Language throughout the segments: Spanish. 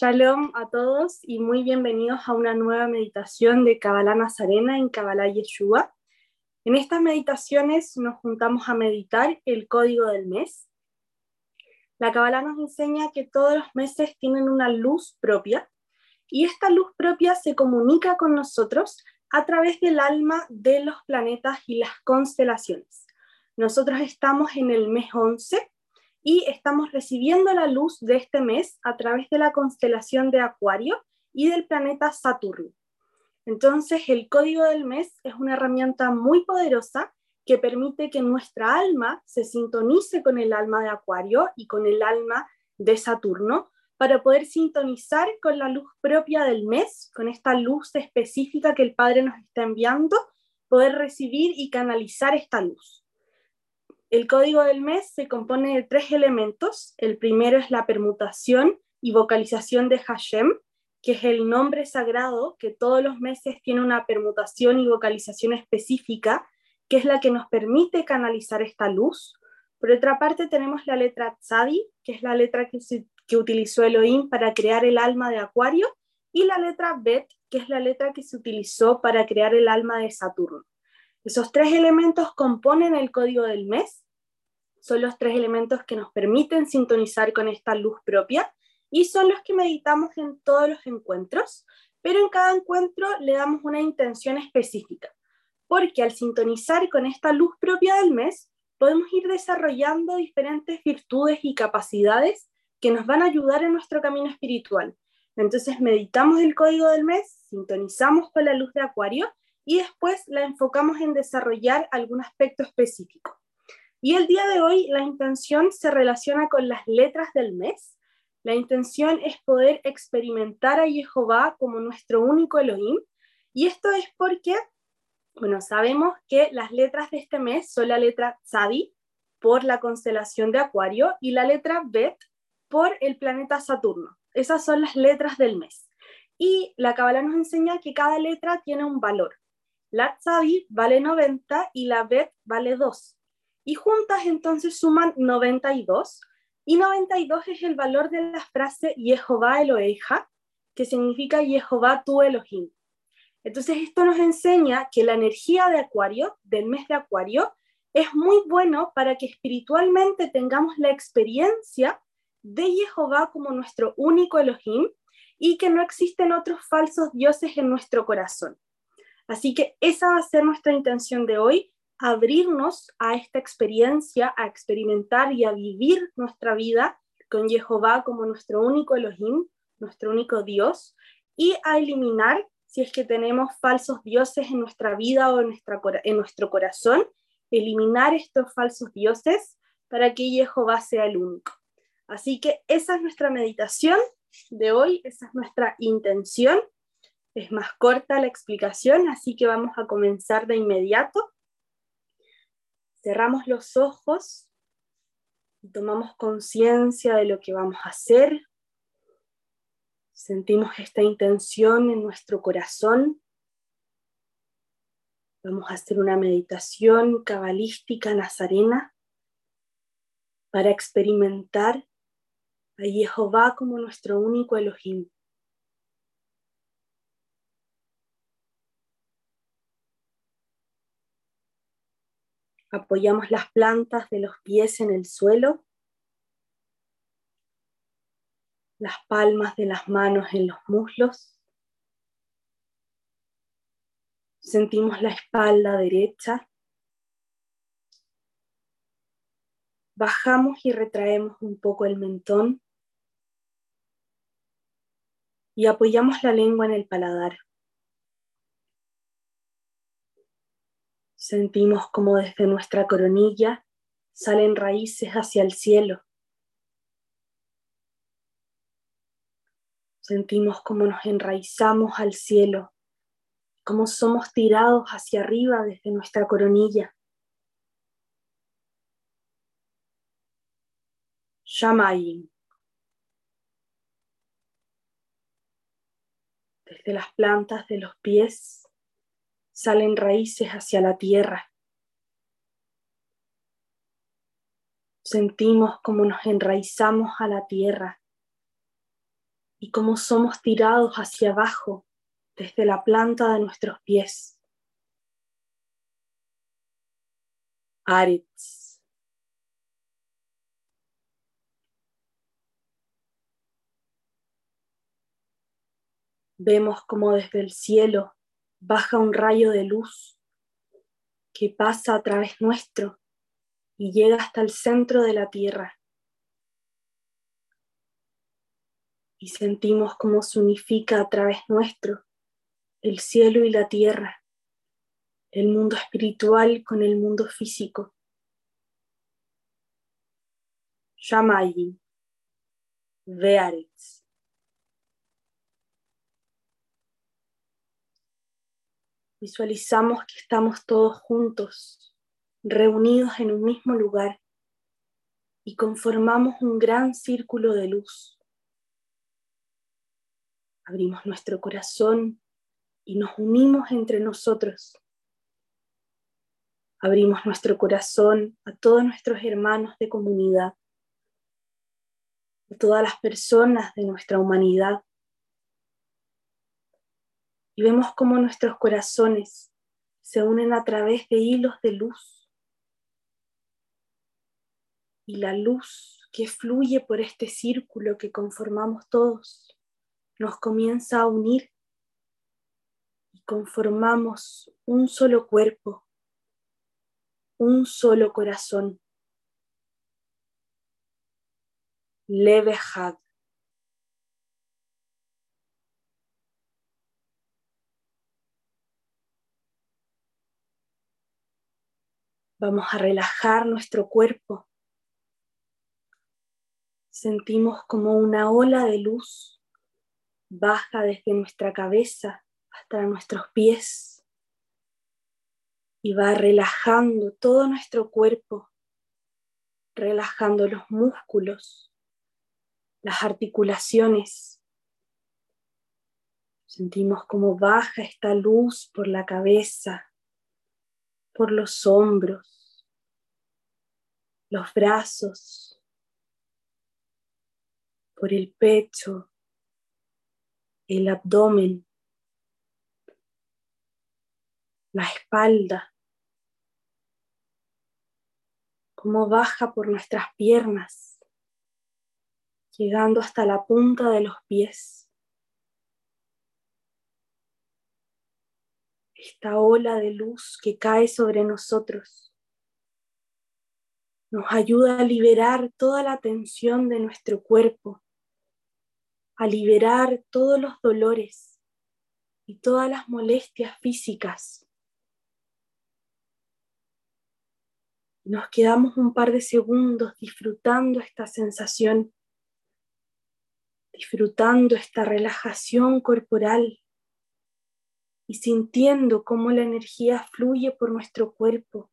Shalom a todos y muy bienvenidos a una nueva meditación de Kabbalah Nazarena en Kabbalah Yeshua. En estas meditaciones nos juntamos a meditar el código del mes. La Kabbalah nos enseña que todos los meses tienen una luz propia y esta luz propia se comunica con nosotros a través del alma de los planetas y las constelaciones. Nosotros estamos en el mes 11 y estamos recibiendo la luz de este mes a través de la constelación de Acuario y del planeta Saturno. Entonces, el código del mes es una herramienta muy poderosa que permite que nuestra alma se sintonice con el alma de Acuario y con el alma de Saturno para poder sintonizar con la luz propia del mes, con esta luz específica que el Padre nos está enviando, poder recibir y canalizar esta luz. El código del mes se compone de tres elementos. El primero es la permutación y vocalización de Hashem, que es el nombre sagrado que todos los meses tiene una permutación y vocalización específica, que es la que nos permite canalizar esta luz. Por otra parte tenemos la letra Tzadi, que es la letra que, que utilizó Elohim para crear el alma de Acuario, y la letra Bet, que es la letra que se utilizó para crear el alma de Saturno. Esos tres elementos componen el código del mes, son los tres elementos que nos permiten sintonizar con esta luz propia y son los que meditamos en todos los encuentros, pero en cada encuentro le damos una intención específica, porque al sintonizar con esta luz propia del mes, podemos ir desarrollando diferentes virtudes y capacidades que nos van a ayudar en nuestro camino espiritual. Entonces meditamos el código del mes, sintonizamos con la luz de Acuario y después la enfocamos en desarrollar algún aspecto específico. Y el día de hoy la intención se relaciona con las letras del mes. La intención es poder experimentar a Jehová como nuestro único Elohim. Y esto es porque, bueno, sabemos que las letras de este mes son la letra Tzadi por la constelación de Acuario y la letra Bet por el planeta Saturno. Esas son las letras del mes. Y la Kabbalah nos enseña que cada letra tiene un valor. La Tzadi vale 90 y la Bet vale 2. Y juntas entonces suman 92. Y 92 es el valor de la frase Jehová Eloheja, que significa Jehová tu Elohim. Entonces esto nos enseña que la energía de Acuario, del mes de Acuario, es muy bueno para que espiritualmente tengamos la experiencia de Jehová como nuestro único Elohim y que no existen otros falsos dioses en nuestro corazón. Así que esa va a ser nuestra intención de hoy, abrirnos a esta experiencia, a experimentar y a vivir nuestra vida con Jehová como nuestro único Elohim, nuestro único Dios, y a eliminar si es que tenemos falsos dioses en nuestra vida o en, en nuestro corazón, eliminar estos falsos dioses para que Jehová sea el único. Así que esa es nuestra meditación de hoy, esa es nuestra intención es más corta la explicación, así que vamos a comenzar de inmediato. Cerramos los ojos y tomamos conciencia de lo que vamos a hacer. Sentimos esta intención en nuestro corazón. Vamos a hacer una meditación cabalística nazarena para experimentar a Jehová como nuestro único Elohim. Apoyamos las plantas de los pies en el suelo, las palmas de las manos en los muslos. Sentimos la espalda derecha. Bajamos y retraemos un poco el mentón y apoyamos la lengua en el paladar. Sentimos como desde nuestra coronilla salen raíces hacia el cielo. Sentimos como nos enraizamos al cielo, como somos tirados hacia arriba desde nuestra coronilla. Shamayim. Desde las plantas de los pies salen raíces hacia la tierra. Sentimos como nos enraizamos a la tierra. y cómo somos tirados hacia abajo desde la planta de nuestros pies. Aritz. Vemos como desde el cielo baja un rayo de luz que pasa a través nuestro y llega hasta el centro de la tierra. Y sentimos cómo se unifica a través nuestro el cielo y la tierra, el mundo espiritual con el mundo físico. Shamayi, Vearetz. Visualizamos que estamos todos juntos, reunidos en un mismo lugar y conformamos un gran círculo de luz. Abrimos nuestro corazón y nos unimos entre nosotros. Abrimos nuestro corazón a todos nuestros hermanos de comunidad, a todas las personas de nuestra humanidad. Y vemos cómo nuestros corazones se unen a través de hilos de luz. Y la luz que fluye por este círculo que conformamos todos nos comienza a unir conformamos un solo cuerpo, un solo corazón. Levehad. Vamos a relajar nuestro cuerpo. Sentimos como una ola de luz baja desde nuestra cabeza hasta nuestros pies y va relajando todo nuestro cuerpo, relajando los músculos, las articulaciones. Sentimos como baja esta luz por la cabeza, por los hombros, los brazos, por el pecho, el abdomen. la espalda, cómo baja por nuestras piernas, llegando hasta la punta de los pies. Esta ola de luz que cae sobre nosotros. Nos ayuda a liberar toda la tensión de nuestro cuerpo, a liberar todos los dolores y todas las molestias físicas. Nos quedamos un par de segundos disfrutando esta sensación, disfrutando esta relajación corporal y sintiendo cómo la energía fluye por nuestro cuerpo,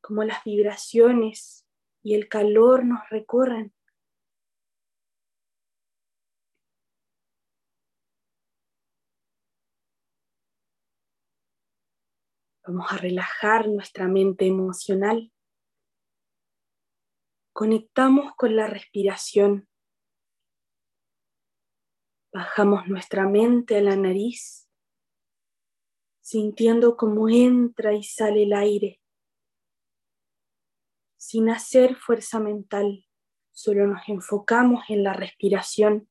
cómo las vibraciones y el calor nos recorren. Vamos a relajar nuestra mente emocional. Conectamos con la respiración. Bajamos nuestra mente a la nariz, sintiendo cómo entra y sale el aire. Sin hacer fuerza mental, solo nos enfocamos en la respiración.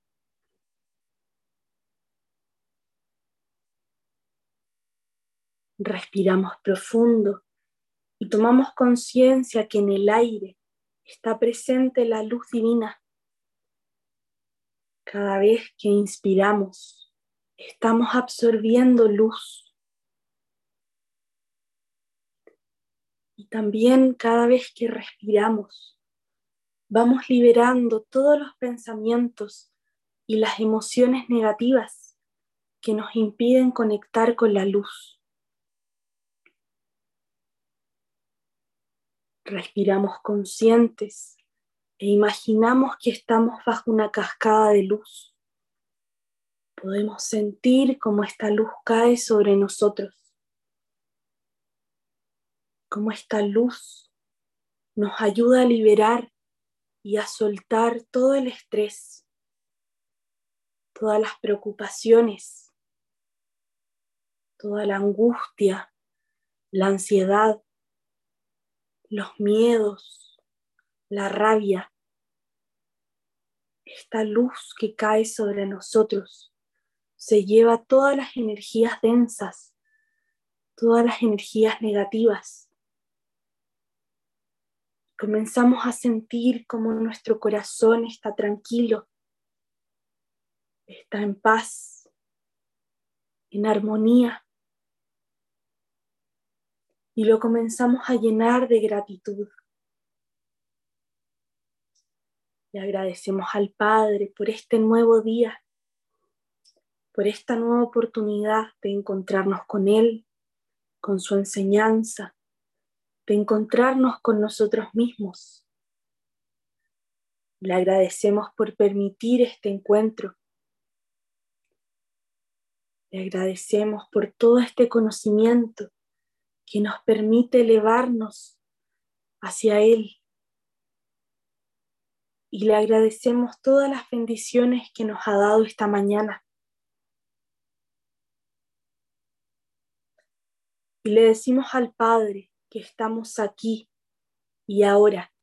Respiramos profundo y tomamos conciencia que en el aire está presente la luz divina. Cada vez que inspiramos, estamos absorbiendo luz. Y también cada vez que respiramos, vamos liberando todos los pensamientos y las emociones negativas que nos impiden conectar con la luz. Respiramos conscientes e imaginamos que estamos bajo una cascada de luz. Podemos sentir cómo esta luz cae sobre nosotros, cómo esta luz nos ayuda a liberar y a soltar todo el estrés, todas las preocupaciones, toda la angustia, la ansiedad, los miedos, la rabia, esta luz que cae sobre nosotros se lleva todas las energías densas, todas las energías negativas. Comenzamos a sentir como nuestro corazón está tranquilo, está en paz, en armonía. Y lo comenzamos a llenar de gratitud. Le agradecemos al Padre por este nuevo día, por esta nueva oportunidad de encontrarnos con Él, con su enseñanza, de encontrarnos con nosotros mismos. Le agradecemos por permitir este encuentro. Le agradecemos por todo este conocimiento que nos permite elevarnos hacia Él y le agradecemos todas las bendiciones que nos ha dado esta mañana. Y le decimos al Padre que estamos aquí y ahora.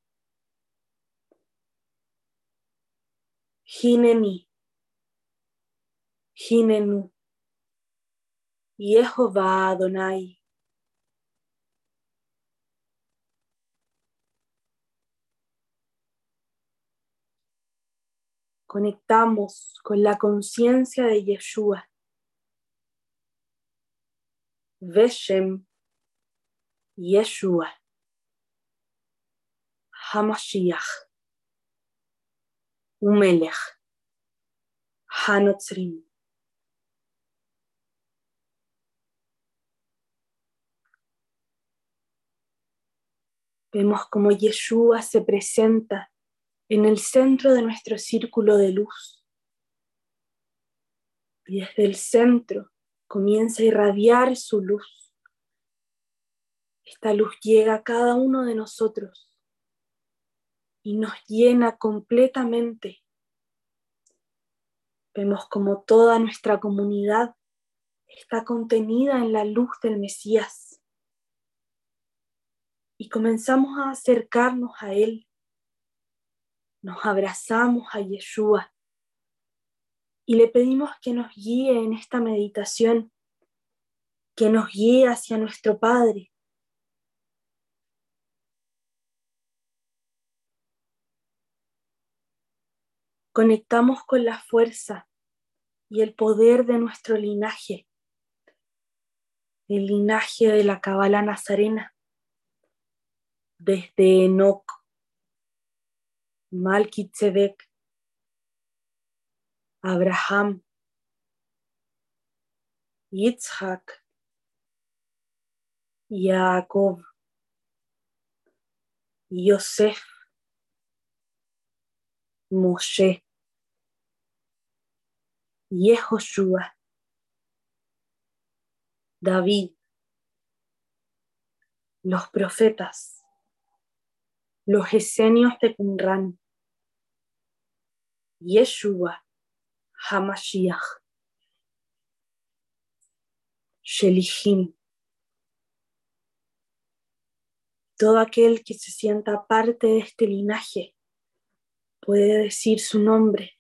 Hineni, Hinenu, Jehová Adonai. conectamos con la conciencia de Yeshua. Veshem Yeshua Hamashiach Umelech Hanotzrim. Vemos como Yeshua se presenta en el centro de nuestro círculo de luz. Y desde el centro comienza a irradiar su luz. Esta luz llega a cada uno de nosotros y nos llena completamente. Vemos como toda nuestra comunidad está contenida en la luz del Mesías. Y comenzamos a acercarnos a Él nos abrazamos a Yeshua y le pedimos que nos guíe en esta meditación, que nos guíe hacia nuestro Padre. Conectamos con la fuerza y el poder de nuestro linaje, el linaje de la Cabala Nazarena, desde Enoch Malkitzedek, Abraham, Yitzhak, Jacob, Yosef, Moshe, Yehoshua, David, los profetas, los esenios de Qumran, Yeshua Hamashiach. Shelihim. Todo aquel que se sienta parte de este linaje puede decir su nombre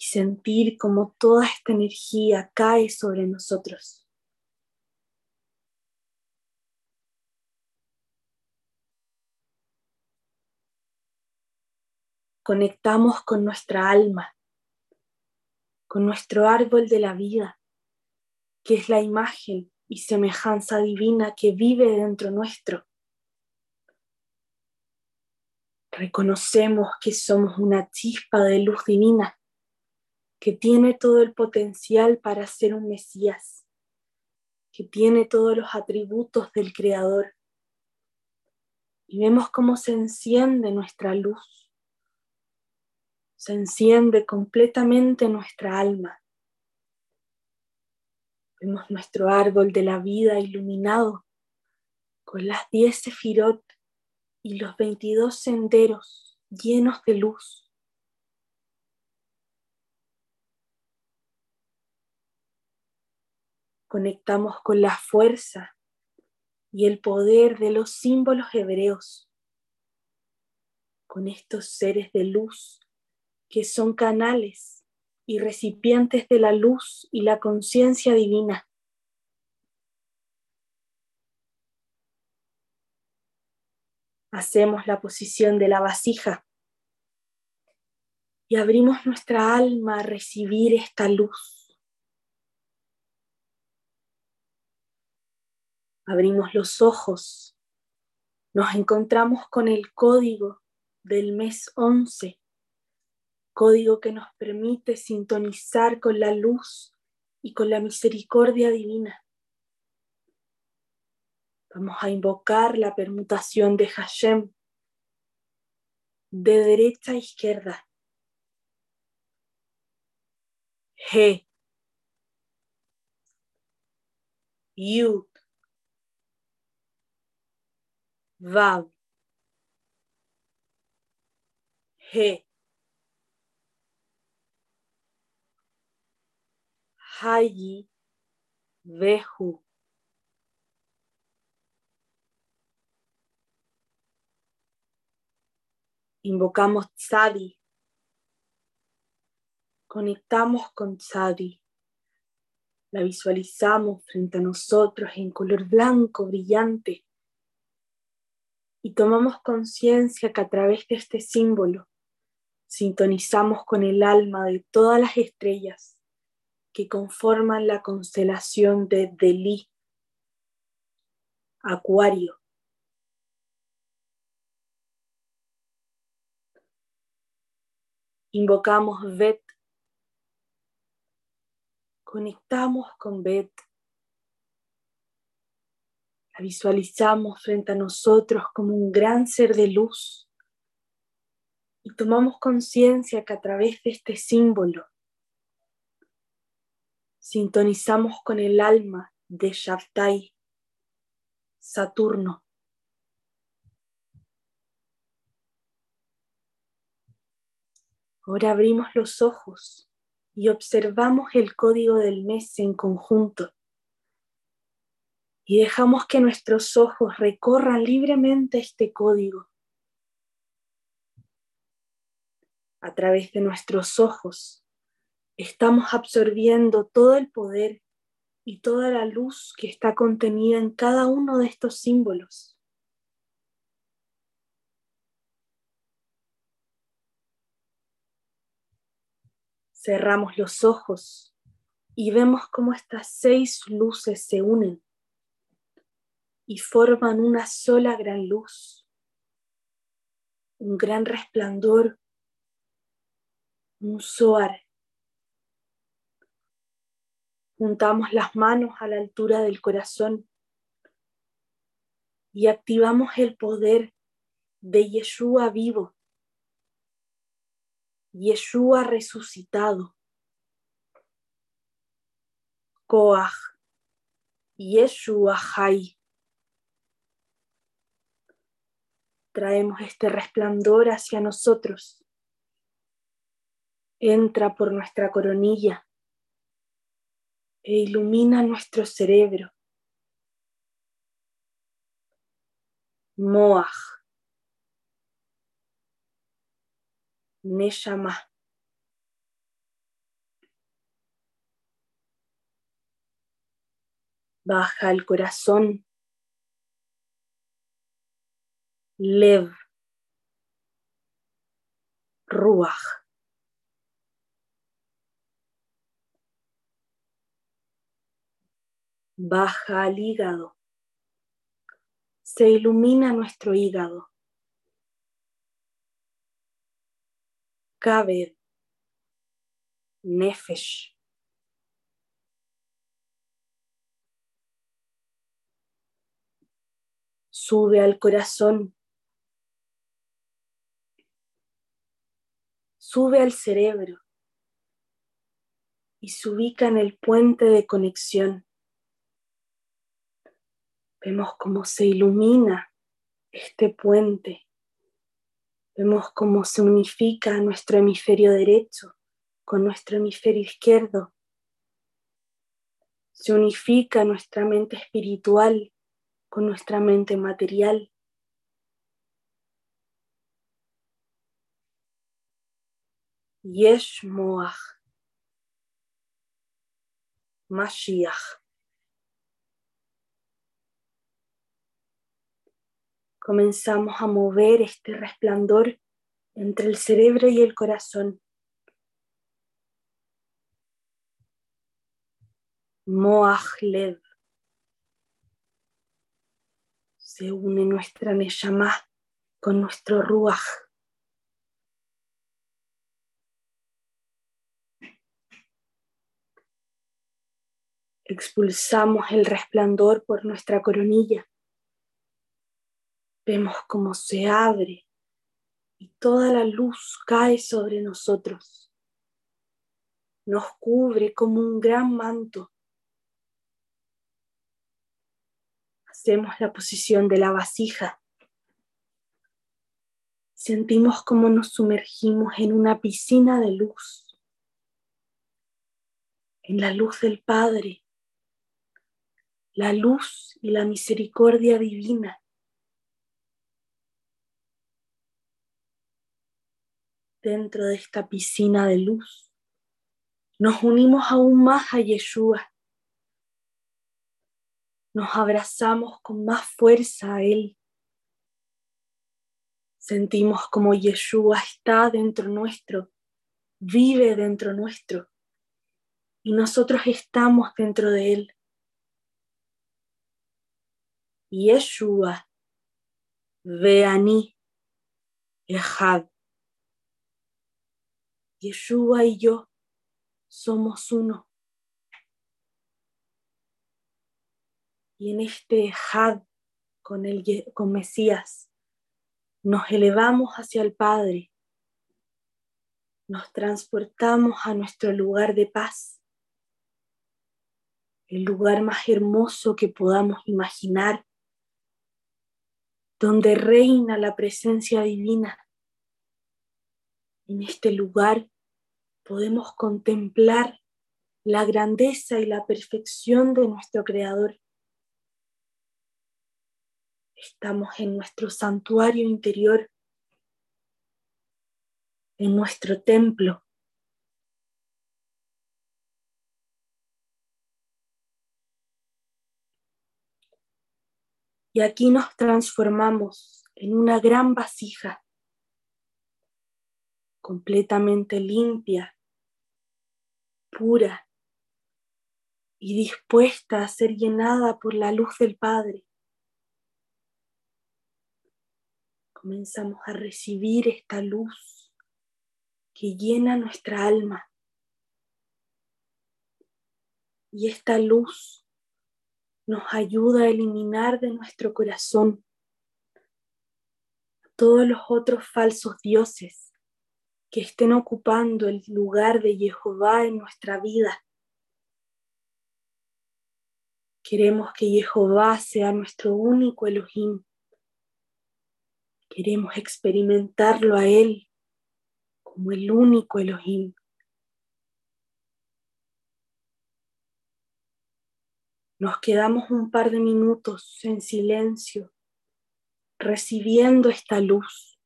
y sentir como toda esta energía cae sobre nosotros. conectamos con nuestra alma, con nuestro árbol de la vida, que es la imagen y semejanza divina que vive dentro nuestro. Reconocemos que somos una chispa de luz divina que tiene todo el potencial para ser un Mesías, que tiene todos los atributos del Creador. Y vemos cómo se enciende nuestra luz se enciende completamente nuestra alma. Vemos nuestro árbol de la vida iluminado con las diez sefirot y los veintidós senderos llenos de luz. Conectamos con la fuerza y el poder de los símbolos hebreos, con estos seres de luz que son canales y recipientes de la luz y la conciencia divina. Hacemos la posición de la vasija y abrimos nuestra alma a recibir esta luz. Abrimos los ojos, nos encontramos con el código del mes 11, código que nos permite sintonizar con la luz y con la misericordia divina. Vamos a invocar la permutación de Hashem de derecha a izquierda. Yud. Vav. He. Hayi. Vehu. Invocamos Tzadi. Conectamos con Tzadi. La visualizamos frente a nosotros en color blanco brillante. Y tomamos conciencia que a través de este símbolo sintonizamos con el alma de todas las estrellas que conforman la constelación de Delhi, Acuario, Invocamos Bet. Conectamos con Bet. Visualizamos frente a nosotros como un gran ser de luz. Y tomamos conciencia que a través de este símbolo sintonizamos con el alma de Shabtai, Saturno. Ahora abrimos los ojos y observamos el código del mes en conjunto. Y dejamos que nuestros ojos recorran libremente este código. A través de nuestros ojos estamos absorbiendo todo el poder y toda la luz que está contenida en cada uno de estos símbolos. Cerramos los ojos y vemos cómo estas seis luces se unen y forman una sola gran luz, un gran resplandor, un soar. Juntamos las manos a la altura del corazón y activamos el poder de Yeshua vivo Yeshua resucitado. Koach, Yeshua Hay. Traemos este resplandor hacia nosotros. Entra por nuestra coronilla e ilumina nuestro cerebro. Moach. Neshama. Baja el corazón. Lev. Ruach. Baja al hígado. Se ilumina nuestro hígado. Kabed, Nefesh. Sube al corazón. Sube al cerebro y se ubica en el puente de conexión. Vemos cómo se ilumina este puente Vemos cómo se unifica nuestro hemisferio derecho con nuestro hemisferio izquierdo. Se unifica nuestra mente espiritual con nuestra mente material. Yesh Moach, Mashiach. Comenzamos a mover este resplandor entre el cerebro y el corazón. Moach Lev. Se une nuestra Neshama con nuestro Ruach. Expulsamos el resplandor por nuestra coronilla. Vemos cómo se abre y toda la luz cae sobre nosotros. Nos cubre como un gran manto. Hacemos la posición de la vasija. Sentimos como nos sumergimos en una piscina de luz, en la luz del Padre, la luz y la misericordia divina. Dentro de esta piscina de luz, nos unimos aún más a Yeshua. Nos abrazamos con más fuerza a Él. Sentimos como Yeshua está dentro nuestro, vive dentro nuestro, y nosotros estamos dentro de Él. Yeshua, Veani, Ejad. Yeshua y yo somos uno. Y en este Ejad con, el, con Mesías nos elevamos hacia el Padre, nos transportamos a nuestro lugar de paz, el lugar más hermoso que podamos imaginar donde reina la presencia divina. En este lugar podemos contemplar la grandeza y la perfección de nuestro Creador. Estamos en nuestro santuario interior, en nuestro templo. Aquí nos transformamos en una gran vasija, completamente limpia, pura y dispuesta a ser llenada por la luz del Padre. Comenzamos a recibir esta luz que llena nuestra alma. Y esta luz nos ayuda a eliminar de nuestro corazón todos los otros falsos dioses que estén ocupando el lugar de Jehová en nuestra vida. Queremos que Jehová sea nuestro único Elohim. Queremos experimentarlo a Él como el único Elohim. Nos quedamos un par de minutos en silencio, recibiendo esta luz,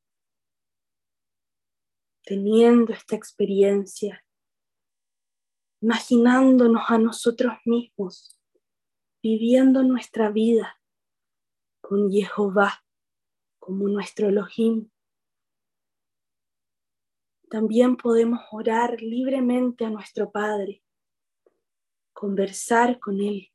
teniendo esta experiencia, imaginándonos a nosotros mismos, viviendo nuestra vida con Jehová como nuestro Elohim. También podemos orar libremente a nuestro Padre, conversar con Él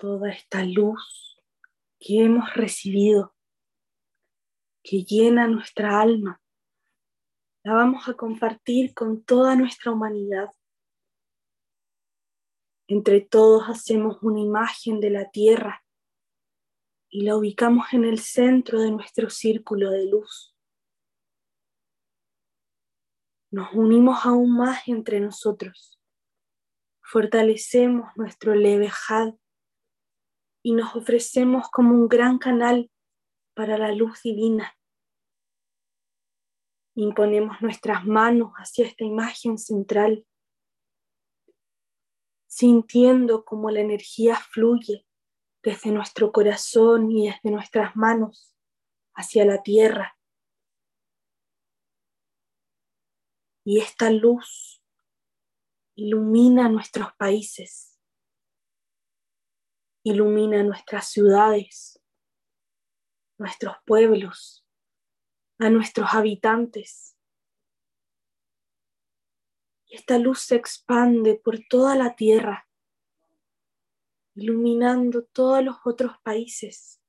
toda esta luz que hemos recibido, que llena nuestra alma, la vamos a compartir con toda nuestra humanidad. Entre todos hacemos una imagen de la tierra y la ubicamos en el centro de nuestro círculo de luz. Nos unimos aún más entre nosotros, fortalecemos nuestro leve had y nos ofrecemos como un gran canal para la luz divina. Imponemos nuestras manos hacia esta imagen central, sintiendo cómo la energía fluye desde nuestro corazón y desde nuestras manos hacia la tierra. Y esta luz ilumina nuestros países, ilumina nuestras ciudades, nuestros pueblos, a nuestros habitantes. Y esta luz se expande por toda la tierra iluminando todos los otros países,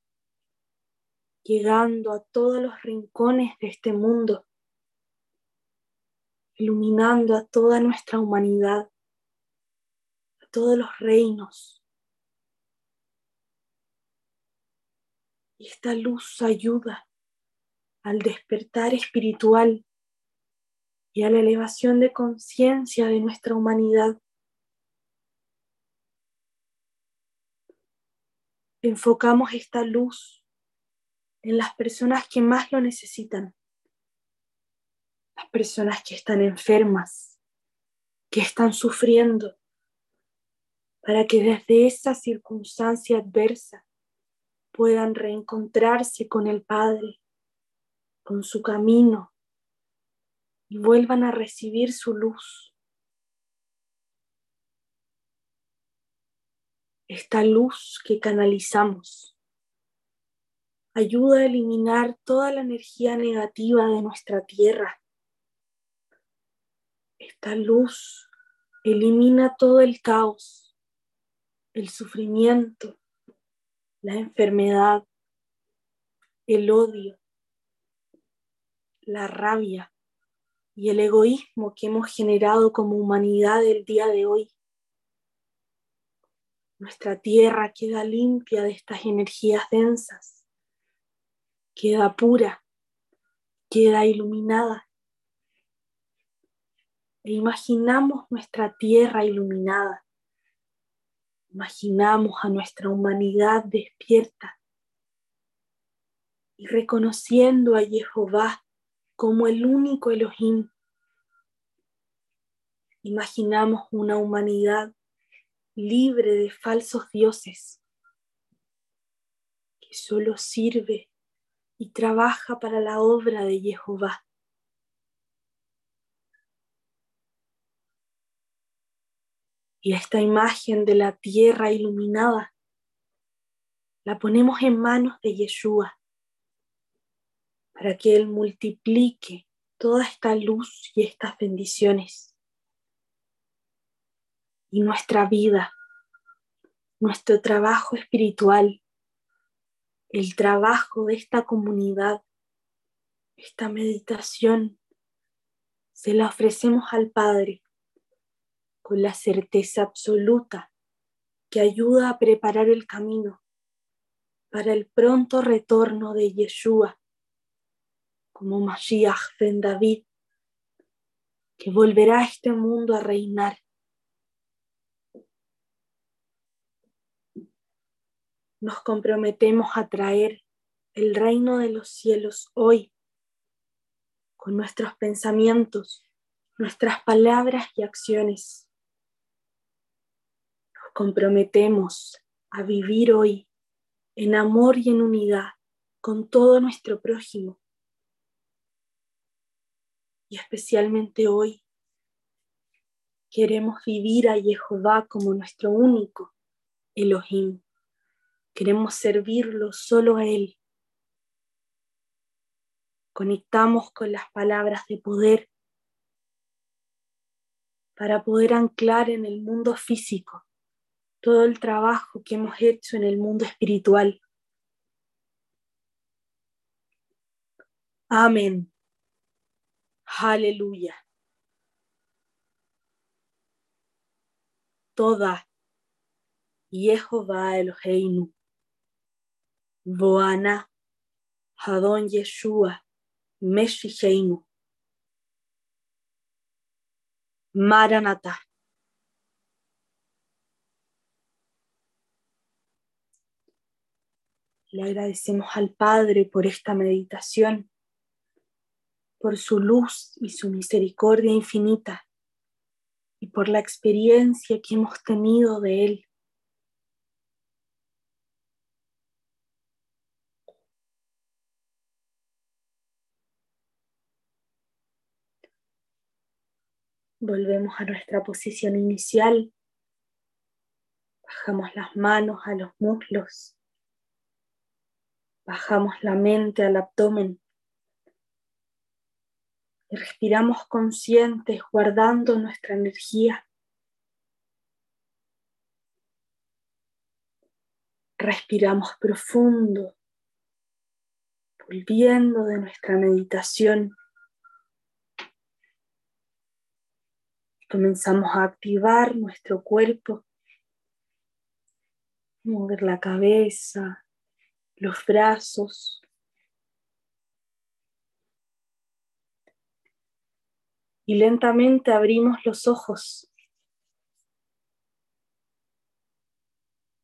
llegando a todos los rincones de este mundo, iluminando a toda nuestra humanidad, a todos los reinos. Esta luz ayuda al despertar espiritual y a la elevación de conciencia de nuestra humanidad. enfocamos esta luz en las personas que más lo necesitan, las personas que están enfermas, que están sufriendo, para que desde esa circunstancia adversa puedan reencontrarse con el Padre, con su camino, y vuelvan a recibir su luz. esta luz que canalizamos ayuda a eliminar toda la energía negativa de nuestra tierra. Esta luz elimina todo el caos, el sufrimiento, la enfermedad, el odio, la rabia y el egoísmo que hemos generado como humanidad el día de hoy. Nuestra tierra queda limpia de estas energías densas, queda pura, queda iluminada. E imaginamos nuestra tierra iluminada. Imaginamos a nuestra humanidad despierta y reconociendo a Jehová como el único Elohim. Imaginamos una humanidad libre de falsos dioses, que solo sirve y trabaja para la obra de Jehová. Y esta imagen de la tierra iluminada la ponemos en manos de Yeshua para que Él multiplique toda esta luz y estas bendiciones. Y nuestra vida, nuestro trabajo espiritual, el trabajo de esta comunidad, esta meditación, se la ofrecemos al Padre con la certeza absoluta que ayuda a preparar el camino para el pronto retorno de Yeshua como Mashiach ben David, que volverá a este mundo a reinar nos comprometemos a traer el reino de los cielos hoy con nuestros pensamientos, nuestras palabras y acciones. Comprometemos a vivir hoy en amor y en unidad con todo nuestro prójimo. Y especialmente hoy queremos vivir a Jehová como nuestro único Elohim. Queremos servirlo solo a Él. Conectamos con las palabras de poder para poder anclar en el mundo físico todo el trabajo que hemos hecho en el mundo espiritual. Amén. Aleluya. Toda Jehová Eloheinu. Boana Hadon Yeshua Meshiheinu. Maranatha. Le agradecemos al Padre por esta meditación, por su luz y su misericordia infinita y por la experiencia que hemos tenido de Él. Volvemos a nuestra posición inicial. Bajamos las manos a los muslos. Bajamos la mente al abdomen. Y respiramos conscientes, guardando nuestra energía. Respiramos profundo, volviendo de nuestra meditación. Comenzamos a activar nuestro cuerpo, mover la cabeza, los brazos. Y lentamente abrimos los ojos.